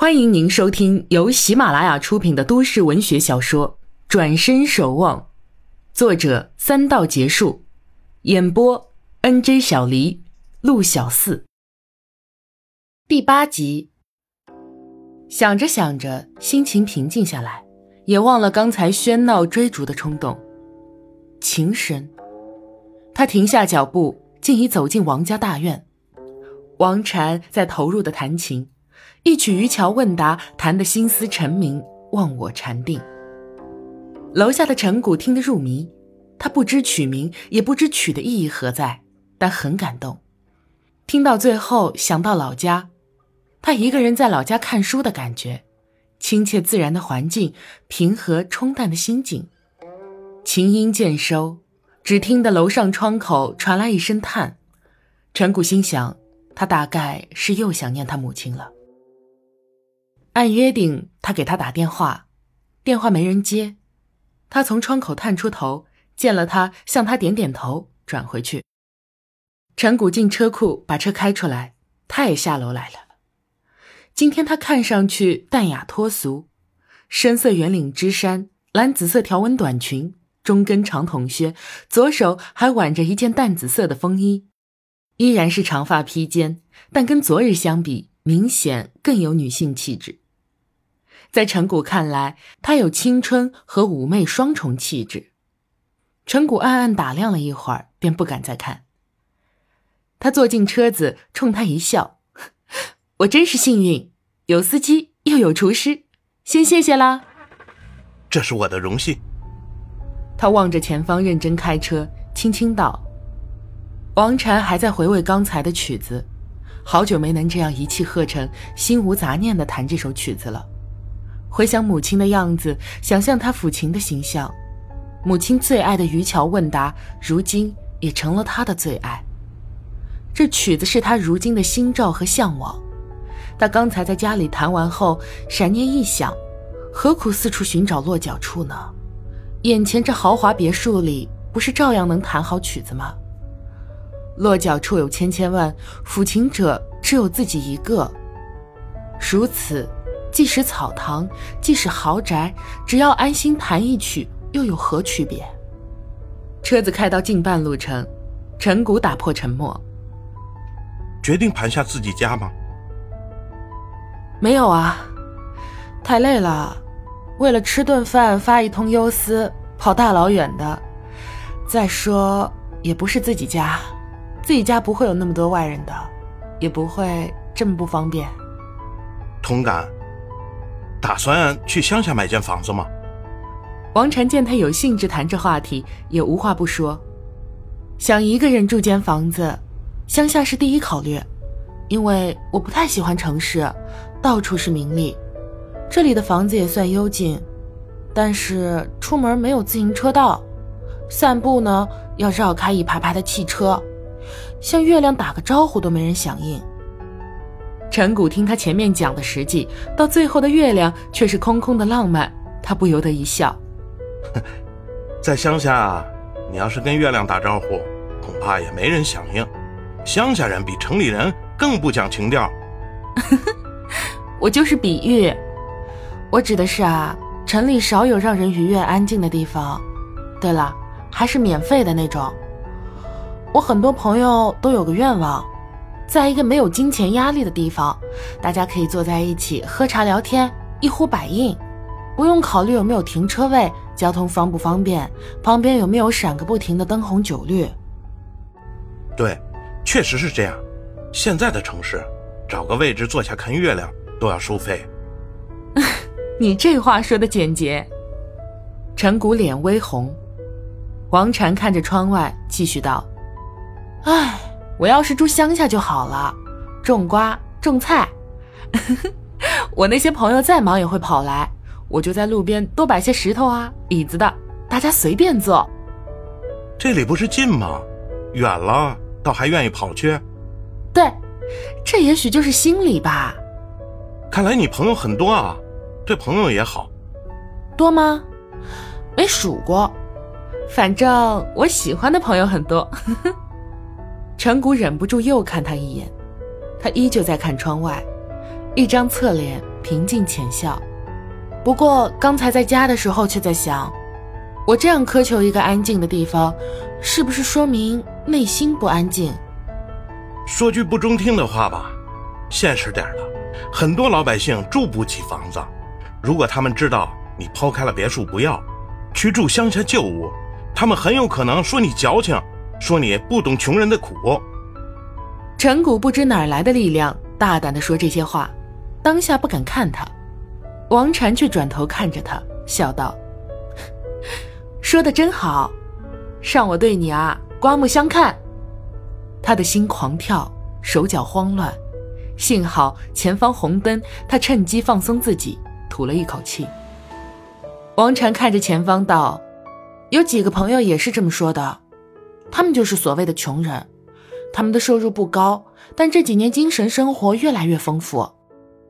欢迎您收听由喜马拉雅出品的都市文学小说《转身守望》，作者三道结束，演播 N J 小黎、陆小四。第八集。想着想着，心情平静下来，也忘了刚才喧闹追逐的冲动。琴声，他停下脚步，竟已走进王家大院。王禅在投入的弹琴。一曲渔樵问答，弹得心思沉明，忘我禅定。楼下的陈谷听得入迷，他不知曲名，也不知曲的意义何在，但很感动。听到最后，想到老家，他一个人在老家看书的感觉，亲切自然的环境，平和冲淡的心境。琴音渐收，只听得楼上窗口传来一声叹。陈谷心想，他大概是又想念他母亲了。按约定，他给他打电话，电话没人接。他从窗口探出头，见了他，向他点点头，转回去。陈谷进车库，把车开出来，他也下楼来了。今天他看上去淡雅脱俗，深色圆领织衫，蓝紫色条纹短裙，中跟长筒靴，左手还挽着一件淡紫色的风衣，依然是长发披肩，但跟昨日相比，明显更有女性气质。在陈谷看来，她有青春和妩媚双重气质。陈谷暗暗打量了一会儿，便不敢再看。他坐进车子，冲他一笑：“我真是幸运，有司机又有厨师，先谢谢啦。”这是我的荣幸。他望着前方，认真开车，轻轻道：“王禅还在回味刚才的曲子，好久没能这样一气呵成、心无杂念地弹这首曲子了。”回想母亲的样子，想象她抚琴的形象，母亲最爱的渔樵问答，如今也成了他的最爱。这曲子是他如今的心照和向往。他刚才在家里弹完后，闪念一想，何苦四处寻找落脚处呢？眼前这豪华别墅里，不是照样能弹好曲子吗？落脚处有千千万，抚琴者只有自己一个，如此。即使草堂，即使豪宅，只要安心弹一曲，又有何区别？车子开到近半路程，陈谷打破沉默：“决定盘下自己家吗？”“没有啊，太累了，为了吃顿饭发一通忧思，跑大老远的。再说也不是自己家，自己家不会有那么多外人的，也不会这么不方便。”同感。打算去乡下买间房子吗？王禅见他有兴致谈这话题，也无话不说。想一个人住间房子，乡下是第一考虑，因为我不太喜欢城市，到处是名利。这里的房子也算幽静，但是出门没有自行车道，散步呢要绕开一排排的汽车，向月亮打个招呼都没人响应。陈谷听他前面讲的实际，到最后的月亮却是空空的浪漫，他不由得一笑。在乡下，你要是跟月亮打招呼，恐怕也没人响应。乡下人比城里人更不讲情调。我就是比喻，我指的是啊，城里少有让人愉悦安静的地方。对了，还是免费的那种。我很多朋友都有个愿望。在一个没有金钱压力的地方，大家可以坐在一起喝茶聊天，一呼百应，不用考虑有没有停车位、交通方不方便、旁边有没有闪个不停的灯红酒绿。对，确实是这样。现在的城市，找个位置坐下看月亮都要收费。你这话说的简洁。陈谷脸微红，王禅看着窗外，继续道：“唉。”我要是住乡下就好了，种瓜种菜。我那些朋友再忙也会跑来，我就在路边多摆些石头啊、椅子的，大家随便坐。这里不是近吗？远了倒还愿意跑去？对，这也许就是心理吧。看来你朋友很多啊，对朋友也好。多吗？没数过，反正我喜欢的朋友很多。陈谷忍不住又看他一眼，他依旧在看窗外，一张侧脸平静浅笑。不过刚才在家的时候，却在想，我这样苛求一个安静的地方，是不是说明内心不安静？说句不中听的话吧，现实点的，很多老百姓住不起房子。如果他们知道你抛开了别墅不要，去住乡下旧屋，他们很有可能说你矫情，说你不懂穷人的苦。陈谷不知哪来的力量，大胆地说这些话，当下不敢看他。王禅却转头看着他，笑道：“ 说的真好，让我对你啊刮目相看。”他的心狂跳，手脚慌乱，幸好前方红灯，他趁机放松自己，吐了一口气。王禅看着前方道：“有几个朋友也是这么说的，他们就是所谓的穷人，他们的收入不高，但这几年精神生活越来越丰富。”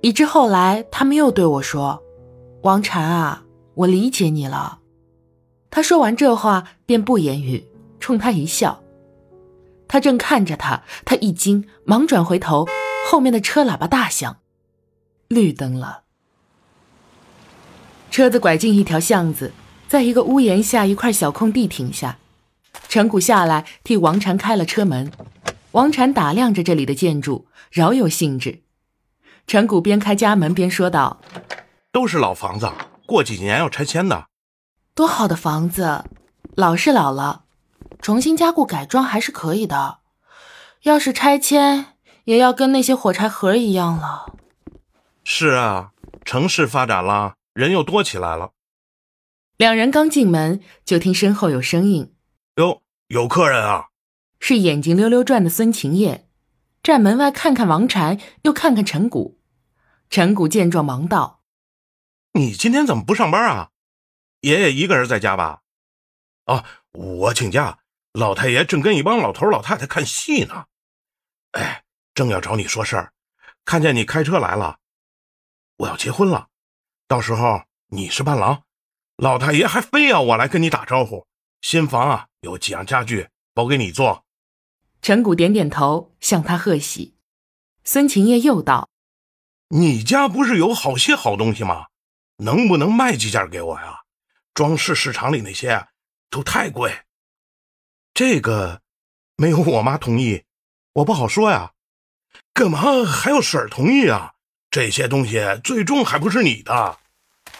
以至后来，他们又对我说：“王禅啊，我理解你了。”他说完这话，便不言语，冲他一笑。他正看着他，他一惊，忙转回头，后面的车喇叭大响，绿灯了。车子拐进一条巷子，在一个屋檐下一块小空地停下。陈谷下来替王禅开了车门。王禅打量着这里的建筑，饶有兴致。陈谷边开家门边说道：“都是老房子，过几年要拆迁的。多好的房子，老是老了，重新加固改装还是可以的。要是拆迁，也要跟那些火柴盒一样了。”是啊，城市发展了，人又多起来了。两人刚进门，就听身后有声音：“哟，有客人啊！”是眼睛溜溜转的孙晴夜，站门外看看王禅，又看看陈谷。陈谷见状，忙道：“你今天怎么不上班啊？爷爷一个人在家吧？哦，我请假。老太爷正跟一帮老头老太太看戏呢。哎，正要找你说事儿，看见你开车来了。我要结婚了，到时候你是伴郎，老太爷还非要我来跟你打招呼。新房啊，有几样家具包给你做。”陈谷点点头，向他贺喜。孙晴夜又道。你家不是有好些好东西吗？能不能卖几件给我呀？装饰市场里那些都太贵。这个没有我妈同意，我不好说呀。干嘛还要婶儿同意啊？这些东西最终还不是你的。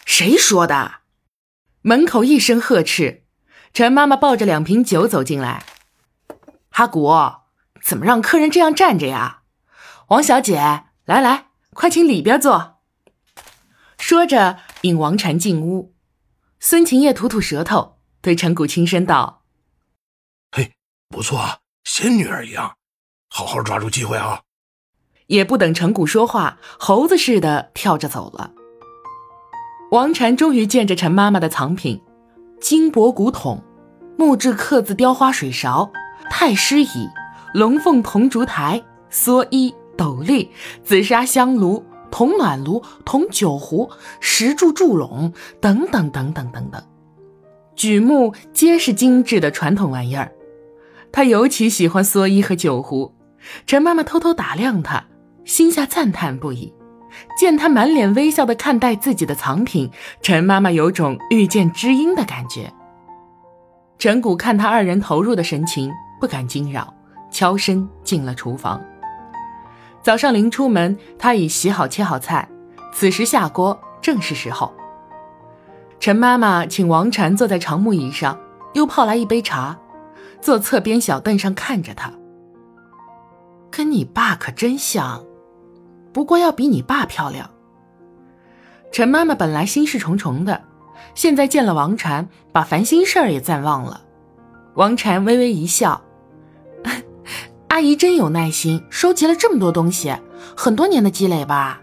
谁说的？门口一声呵斥，陈妈妈抱着两瓶酒走进来。阿古，怎么让客人这样站着呀？王小姐，来来。快请里边坐。说着，引王禅进屋。孙晴叶吐吐舌头，对陈谷轻声道：“嘿，不错啊，仙女儿一样，好好抓住机会啊！”也不等陈谷说话，猴子似的跳着走了。王禅终于见着陈妈妈的藏品：金箔古桶、木质刻字雕花水勺、太师椅、龙凤铜烛台、蓑衣。斗笠、紫砂香炉、铜暖炉、铜酒壶、石柱柱笼等等等等等等，举目皆是精致的传统玩意儿。他尤其喜欢蓑衣和酒壶。陈妈妈偷偷打量他，心下赞叹不已。见他满脸微笑的看待自己的藏品，陈妈妈有种遇见知音的感觉。陈谷看他二人投入的神情，不敢惊扰，悄声进了厨房。早上临出门，他已洗好切好菜，此时下锅正是时候。陈妈妈请王禅坐在长木椅上，又泡来一杯茶，坐侧边小凳上看着他。跟你爸可真像，不过要比你爸漂亮。陈妈妈本来心事重重的，现在见了王禅，把烦心事儿也暂忘了。王禅微微一笑。阿姨真有耐心，收集了这么多东西，很多年的积累吧？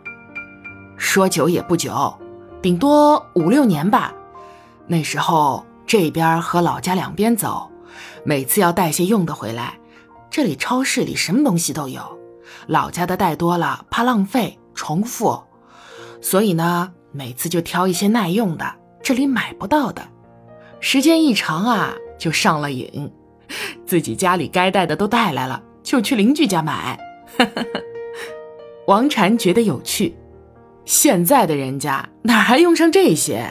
说久也不久，顶多五六年吧。那时候这边和老家两边走，每次要带些用的回来。这里超市里什么东西都有，老家的带多了怕浪费重复，所以呢，每次就挑一些耐用的，这里买不到的。时间一长啊，就上了瘾，自己家里该带的都带来了。就去邻居家买，王禅觉得有趣。现在的人家哪还用上这些，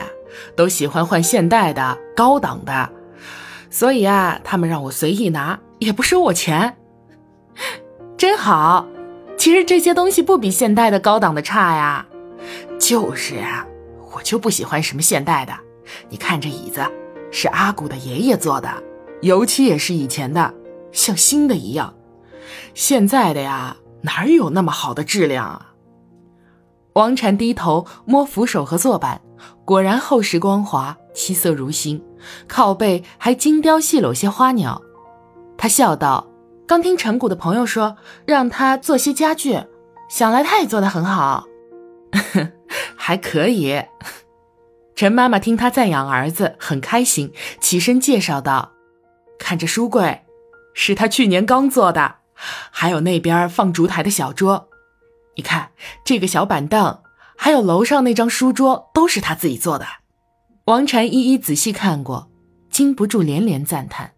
都喜欢换现代的、高档的，所以啊，他们让我随意拿，也不收我钱，真好。其实这些东西不比现代的、高档的差呀。就是啊，我就不喜欢什么现代的。你看这椅子，是阿古的爷爷做的，油漆也是以前的，像新的一样。现在的呀，哪有那么好的质量啊？王禅低头摸扶手和坐板，果然厚实光滑，漆色如新，靠背还精雕细镂些花鸟。他笑道：“刚听陈谷的朋友说，让他做些家具，想来他也做得很好，还可以。”陈妈妈听他赞扬儿子，很开心，起身介绍道：“看这书柜，是他去年刚做的，还有那边放烛台的小桌。”你看这个小板凳，还有楼上那张书桌，都是他自己做的。王禅一一仔细看过，禁不住连连赞叹。